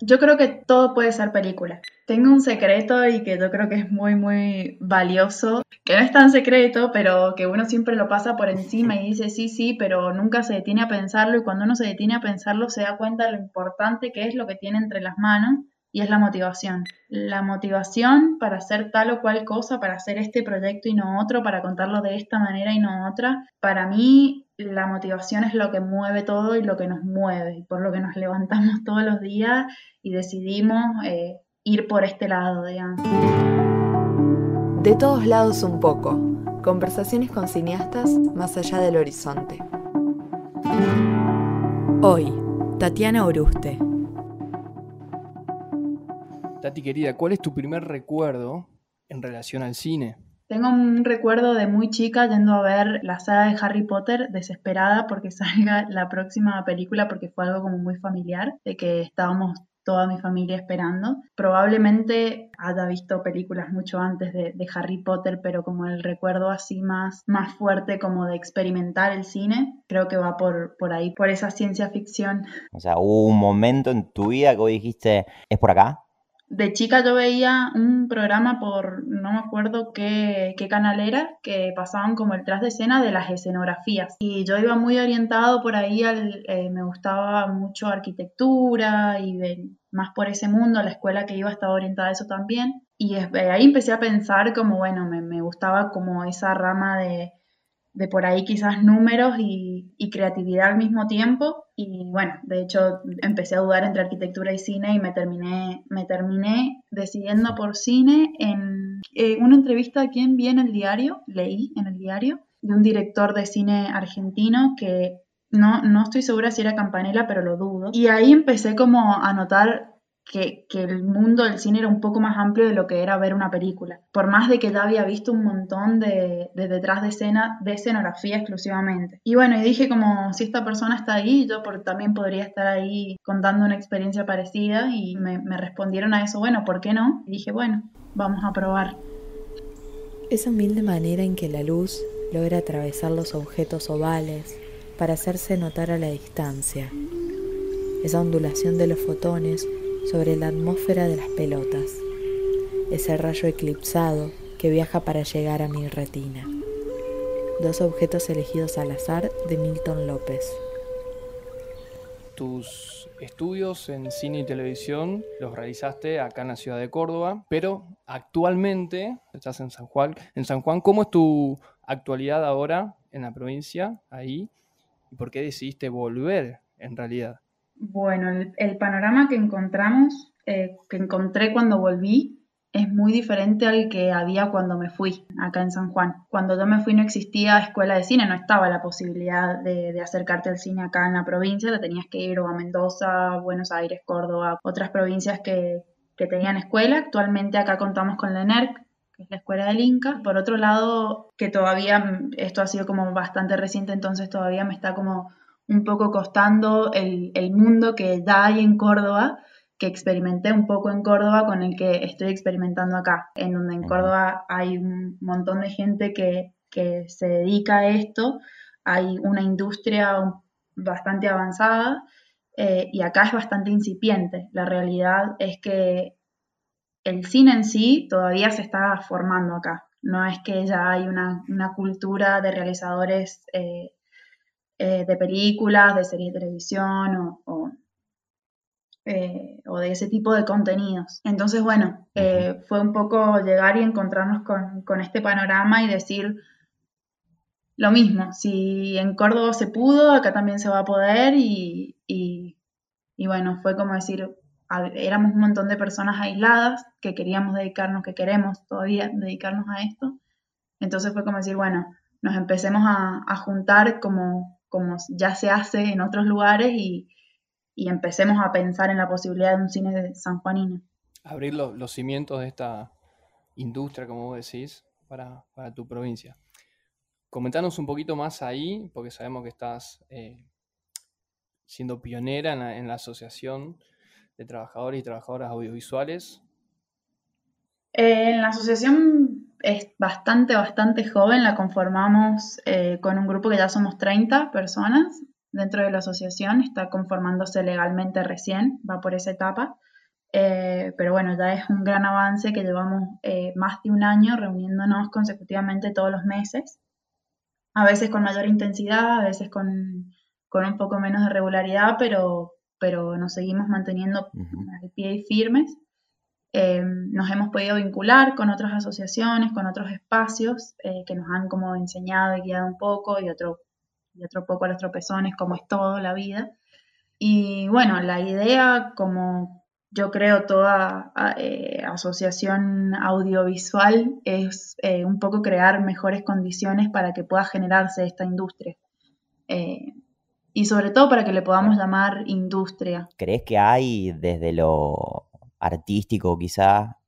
Yo creo que todo puede ser película. Tengo un secreto y que yo creo que es muy, muy valioso, que no es tan secreto, pero que uno siempre lo pasa por encima y dice sí, sí, pero nunca se detiene a pensarlo y cuando uno se detiene a pensarlo se da cuenta de lo importante que es lo que tiene entre las manos y es la motivación. La motivación para hacer tal o cual cosa, para hacer este proyecto y no otro, para contarlo de esta manera y no otra, para mí la motivación es lo que mueve todo y lo que nos mueve, y por lo que nos levantamos todos los días y decidimos eh, ir por este lado, digamos. De todos lados un poco, conversaciones con cineastas más allá del horizonte. Hoy, Tatiana Oruste. Tati querida, ¿cuál es tu primer recuerdo en relación al cine? Tengo un recuerdo de muy chica yendo a ver la saga de Harry Potter desesperada porque salga la próxima película porque fue algo como muy familiar, de que estábamos toda mi familia esperando. Probablemente haya visto películas mucho antes de, Harry Potter, pero como el recuerdo así más, más fuerte como de experimentar el cine, creo que va por, por ahí, por esa ciencia ficción. O sea, hubo un momento en tu vida que dijiste, ¿es por acá? De chica yo veía un programa por, no me acuerdo qué, canal era, que pasaban como el tras de escena de las escenografías. Y yo iba muy orientado por ahí, al, eh, me gustaba mucho arquitectura y más por ese mundo, la escuela que iba estaba orientada a eso también. Y ahí empecé a pensar como, bueno, me, me gustaba como esa rama de, de por ahí quizás números y, creatividad al mismo tiempo. Y bueno, de hecho empecé a dudar entre arquitectura y cine y me terminé, me terminé decidiendo por cine en eh, una entrevista aquí en Vi en el diario, leí en el diario, de un director de cine argentino que no, no estoy segura si era Campanella, pero lo dudo. Y ahí empecé como a notar que, el mundo del cine era un poco más amplio de lo que era ver una película. Por más de que ya había visto un montón de, detrás de escena, de escenografía exclusivamente. Y bueno, y dije como si esta persona está ahí, yo por, también podría estar ahí contando una experiencia parecida y me, me respondieron a eso, bueno, ¿por qué no? Y dije, bueno, vamos a probar. Esa humilde manera en que la luz logra atravesar los objetos ovales para hacerse notar a la distancia. Esa ondulación de los fotones sobre la atmósfera de las pelotas, ese rayo eclipsado que viaja para llegar a mi retina. Dos objetos elegidos al azar de Milton López. Tus estudios en cine y televisión los realizaste acá en la ciudad de Córdoba, pero actualmente estás en San Juan. En San Juan, ¿cómo es tu actualidad ahora en la provincia, ahí? ¿Y por qué decidiste volver en realidad? Bueno, el, panorama que encontramos, eh, que encontré cuando volví, es muy diferente al que había cuando me fui acá en San Juan. Cuando yo me fui no existía escuela de cine, no estaba la posibilidad de, acercarte al cine acá en la provincia, te tenías que ir o a Mendoza, Buenos Aires, Córdoba, otras provincias que, tenían escuela. Actualmente acá contamos con la ENERC, que es la escuela del Inca. Por otro lado, que todavía, esto ha sido como bastante reciente, entonces todavía me está como un poco costando el, mundo que ya hay en Córdoba, que experimenté un poco en Córdoba con el que estoy experimentando acá, en donde en Córdoba hay un montón de gente que, se dedica a esto, hay una industria bastante avanzada eh, y acá es bastante incipiente. La realidad es que el cine en sí todavía se está formando acá. No es que ya hay una, cultura de realizadores eh, eh, de películas, de series de televisión eh, o, de ese tipo de contenidos. Entonces, bueno, eh, fue un poco llegar y encontrarnos con, este panorama y decir lo mismo, si en Córdoba se pudo, acá también se va a poder y, y bueno, fue como decir, éramos un montón de personas aisladas que queríamos dedicarnos, que queremos todavía dedicarnos a esto. Entonces fue como decir, bueno, nos empecemos a, a juntar como como ya se hace en otros lugares y, empecemos a pensar en la posibilidad de un cine de sanjuanino. Abrir los cimientos de esta industria, como vos decís, para, tu provincia. Comentanos un poquito más ahí, porque sabemos que estás eh, siendo pionera en la, Asociación de Trabajadores y Trabajadoras Audiovisuales. Eh, en la asociación es bastante, bastante joven, la conformamos eh, con un grupo que ya somos 30 personas dentro de la asociación, está conformándose legalmente recién, va por esa etapa. Eh, pero bueno, ya es un gran avance que llevamos eh, más de un año reuniéndonos consecutivamente todos los meses, a veces con mayor intensidad, a veces con, con un poco menos de regularidad, pero, pero nos seguimos manteniendo al pie y firmes. Eh, nos hemos podido vincular con otras asociaciones, con otros espacios que nos han como enseñado y guiado un poco y otro, y otro poco a los tropezones, como es todo la vida. Y bueno, la idea como yo creo toda eh, asociación audiovisual es eh, un poco crear mejores condiciones para que pueda generarse esta industria. Eh, y sobre todo para que le podamos llamar industria. ¿Crees que hay desde lo artístico quizá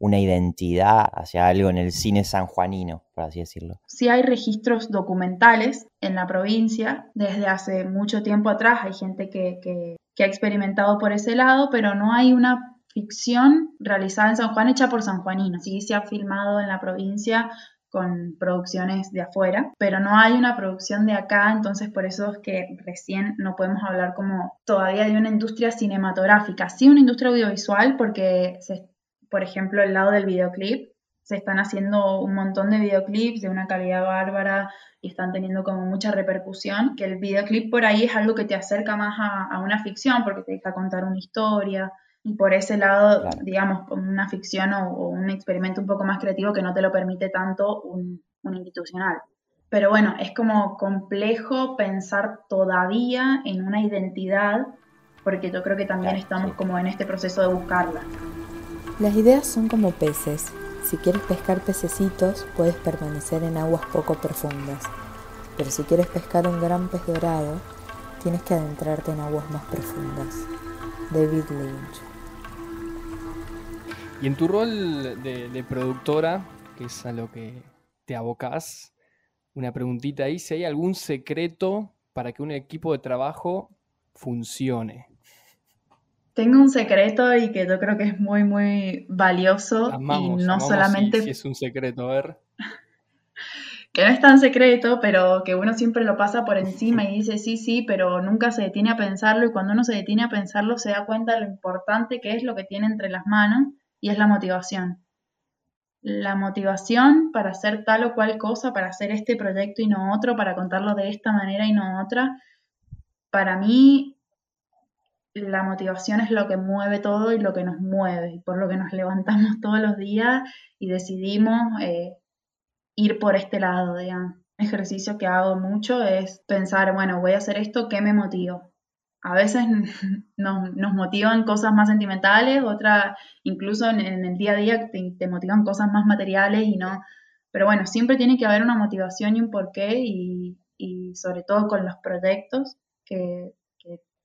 una identidad hacia algo en el cine sanjuanino, por así decirlo? Sí hay registros documentales en la provincia. Desde hace mucho tiempo atrás hay gente que, que que ha experimentado por ese lado, pero no hay una ficción realizada en San Juan hecha por sanjuaninos. Sí se ha filmado en la provincia con producciones de afuera, pero no hay una producción de acá, entonces por eso es que recién no podemos hablar como todavía de una industria cinematográfica, sí una industria audiovisual porque, por ejemplo, el lado del videoclip, se están haciendo un montón de videoclips de una calidad bárbara y están teniendo como mucha repercusión, que el videoclip por ahí es algo que te acerca más a, una ficción porque te deja contar una historia y por ese lado, digamos, una ficción o, un experimento un poco más creativo que no te lo permite tanto un, institucional. Pero bueno, es como complejo pensar todavía en una identidad porque yo creo que también estamos como en este proceso de buscarla. Las ideas son como peces si quieres pescar pececitos, puedes permanecer en aguas poco profundas, pero si quieres pescar un gran pez dorado, tienes que adentrarte en aguas más profundas. David Lynch. Y en tu rol de, productora, que es a lo que te abocas, una preguntita ahí, si hay algún secreto para que un equipo de trabajo funcione. Tengo un secreto y que yo creo que es muy, muy valioso. y no solamente. Si, es un secreto, a ver. Que no es tan secreto, pero que uno siempre lo pasa por encima y dice sí, sí, pero nunca se detiene a pensarlo. Y cuando uno se detiene a pensarlo, se da cuenta de lo importante que es lo que tiene entre las manos y es la motivación. La motivación para hacer tal o cual cosa, para hacer este proyecto y no otro, para contarlo de esta manera y no otra, para mí la motivación es lo que mueve todo y lo que nos mueve, por lo que nos levantamos todos los días y decidimos eh, ir por este lado, digamos. Un ejercicio que hago mucho es pensar, bueno, voy a hacer esto, ¿qué me motiva? A veces nos, motivan cosas más sentimentales, otras incluso en, el día a día te, motivan cosas más materiales y no. Pero bueno, siempre tiene que haber una motivación y un porqué y, sobre todo con los proyectos que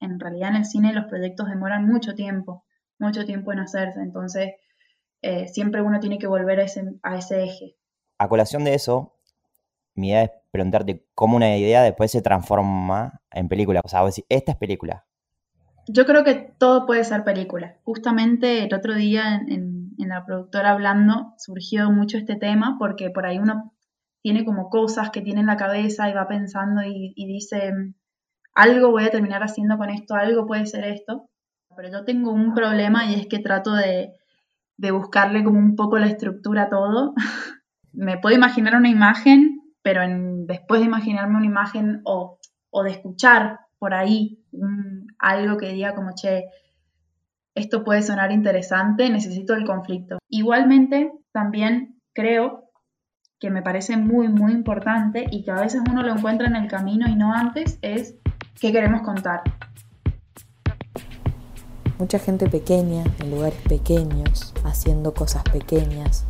en realidad en el cine los proyectos demoran mucho tiempo, mucho tiempo en hacerse, entonces eh, siempre uno tiene que volver a ese eje. A colación de eso, mi idea es preguntarte cómo una idea después se transforma en película. O sea, vos decís, esta es película. Yo creo que todo puede ser película. Justamente el otro día en, la productora hablando surgió mucho este tema porque por ahí uno tiene como cosas que tiene en la cabeza y va pensando y dice, algo voy a terminar haciendo con esto, algo puede ser esto, pero yo tengo un problema y es que trato de, buscarle como un poco la estructura a todo. Me puedo imaginar una imagen, pero después de imaginarme una imagen o, de escuchar por ahí algo que diga como, che, esto puede sonar interesante, necesito el conflicto. Igualmente, también creo que me parece muy, muy importante y que a veces uno lo encuentra en el camino y no antes, es ¿Qué queremos contar? Mucha gente pequeña, en lugares pequeños, haciendo cosas pequeñas,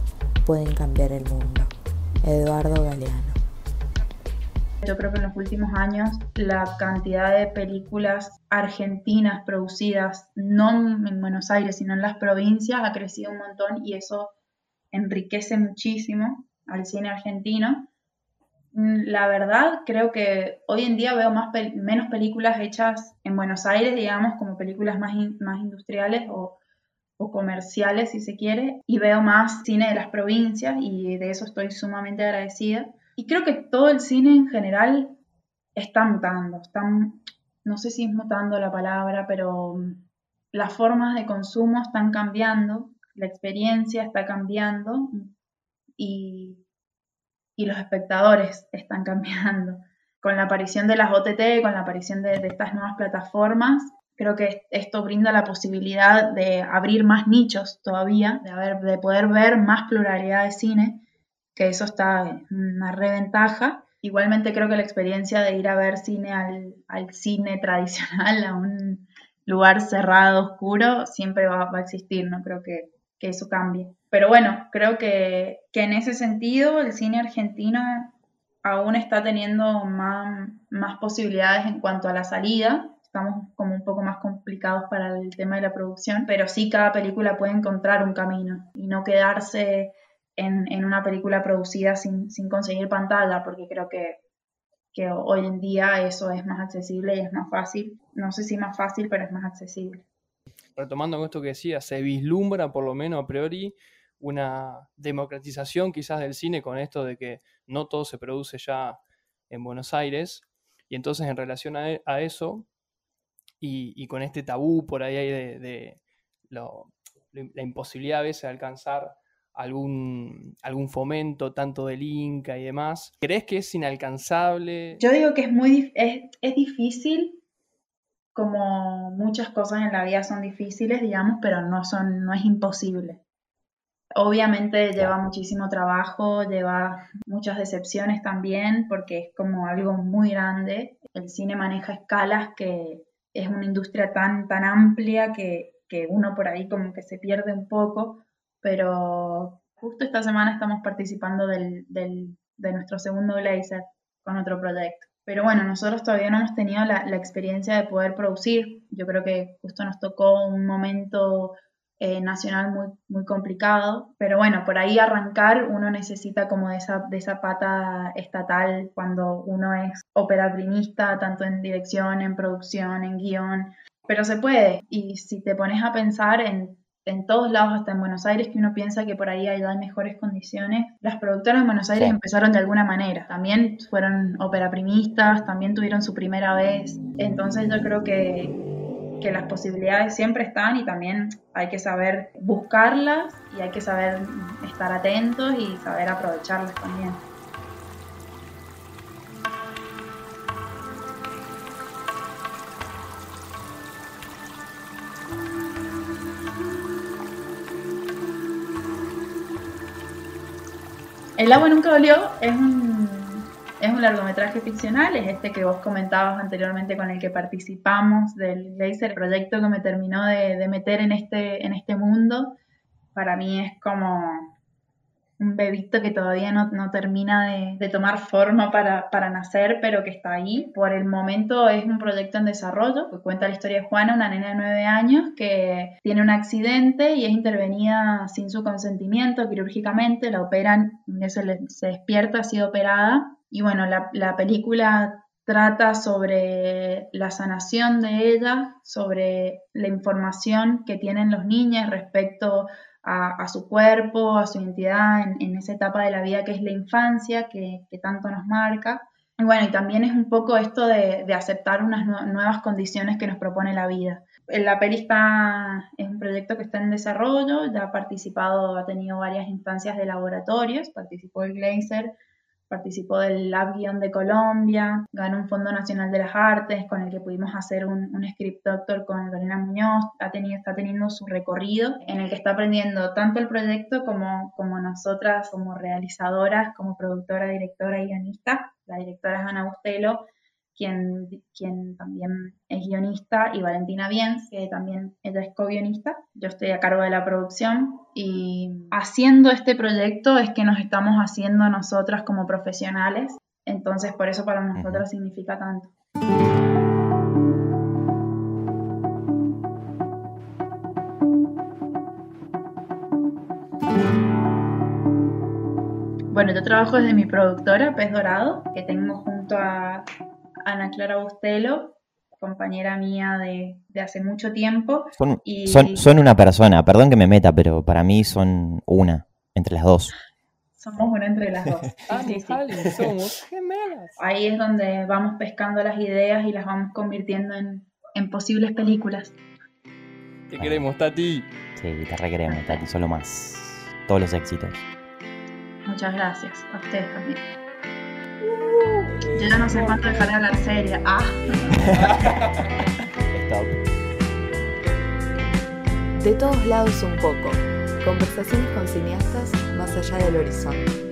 pueden cambiar el mundo. Eduardo Galeano. Yo creo que en los últimos años la cantidad de películas argentinas producidas, no en Buenos Aires, sino en las provincias, ha crecido un montón y eso enriquece muchísimo al cine argentino la verdad, creo que hoy en día veo más menos películas hechas en Buenos Aires, digamos, como películas más, más industriales o, comerciales, si se quiere, y veo más cine de las provincias y de eso estoy sumamente agradecida. Y creo que todo el cine en general está mutando, están, no sé si es mutando la palabra, pero las formas de consumo están cambiando, la experiencia está cambiando y, los espectadores están cambiando. Con la aparición de las OTT, con la aparición de, estas nuevas plataformas, creo que esto brinda la posibilidad de abrir más nichos todavía, de, de poder ver más pluralidad de cine, que eso está una reventaja. Igualmente creo que la experiencia de ir a ver cine al, cine tradicional, a un lugar cerrado, oscuro, siempre va, a existir, no creo que, eso cambie. Pero bueno, creo que, en ese sentido el cine argentino aún está teniendo más posibilidades en cuanto a la salida, estamos como un poco más complicados para el tema de la producción, pero sí cada película puede encontrar un camino y no quedarse en, en una película producida sin, sin, conseguir pantalla, porque creo que que hoy en día eso es más accesible y es más fácil. No sé si más fácil, pero es más accesible. Retomando esto que decía, se vislumbra por lo menos a priori una democratización quizás del cine con esto de que no todo se produce ya en Buenos Aires. Y entonces en relación a, e, eso y, con este tabú por ahí de, la imposibilidad a veces de alcanzar algún, algún fomento tanto del Inca y demás. ¿Crees que es inalcanzable? Yo digo que es muy es, es difícil, como muchas cosas en la vida son difíciles, digamos, pero no, son, no es imposible. Obviamente lleva muchísimo trabajo, lleva muchas decepciones también, porque es como algo muy grande. El cine maneja escalas que es una industria tan, tan amplia que, que uno por ahí como que se pierde un poco pero justo esta semana estamos participando del, de nuestro segundo Glazer con otro proyecto. Pero bueno, nosotros todavía no hemos tenido la, experiencia de poder producir. Yo creo que justo nos tocó un momento eh, nacional muy, muy complicado. Pero bueno, por ahí arrancar uno necesita como de esa, de esa pata estatal cuando uno es operaprimista, tanto en dirección, en producción, en guion. Pero se puede. Y si te pones a pensar en en todos lados, hasta en Buenos Aires, que uno piensa que por ahí hay, mejores condiciones. Las productoras de Buenos Aires empezaron de alguna manera. También fueron operaprimistas, también tuvieron su primera vez. Entonces yo creo que, que las posibilidades siempre están y también hay que saber buscarlas y hay que saber estar atentos y saber aprovecharlas también. El agua nunca dolió es un, es un largometraje ficcional, es este que vos comentabas anteriormente con el que participamos del Laser, proyecto que me terminó de, de meter en este, en este mundo. Para mí es como un bebito que todavía no, termina de, tomar forma para, nacer, pero que está ahí. Por el momento es un proyecto en desarrollo que cuenta la historia de Juana, una nena de nueve años que tiene un accidente y es intervenida sin su consentimiento quirúrgicamente, la operan, se, se despierta, ha sido operada. Y bueno, la, la película trata sobre la sanación de ella, sobre la información que tienen los niños respecto a, su cuerpo, a su identidad en, esa etapa de la vida que es la infancia, que, tanto nos marca. Y bueno, y también es un poco esto de, aceptar unas nuevas condiciones que nos propone la vida. La peli está, es un proyecto que está en desarrollo, ya ha participado, ha tenido varias instancias de laboratorios, participó el Glazer, participó del Lab Guión de Colombia, ganó un Fondo Nacional de las Artes con el que pudimos hacer un, script doctor con Lorena Muñoz, ha está teniendo su recorrido en el que está aprendiendo tanto el proyecto como, como nosotras, como realizadoras, como productora, directora y guionista. La directora es Ana Bustelo quien, quien también es guionista, y Valentina Biens, que también ella es co-guionista. Yo estoy a cargo de la producción y haciendo este proyecto es que nos estamos haciendo nosotras como profesionales, entonces por eso para nosotros significa tanto. Bueno, yo trabajo desde mi productora, Pez Dorado, que tengo junto a Ana Clara Bustelo, compañera mía de, hace mucho tiempo. Son, son, una persona, perdón que me meta, pero para mí son una, entre las dos. Somos una entre las dos. Somos gemelas. Ahí es donde vamos pescando las ideas y las vamos convirtiendo en, en posibles películas. Te queremos, Tati. Sí, te requeremos, Tati, solo más. Todos los éxitos. Muchas gracias. A ustedes también. Yo ya no sé cuánto dejar de hablar seria. Ah. Stop. De todos lados un poco. Conversaciones con cineastas más allá del horizonte.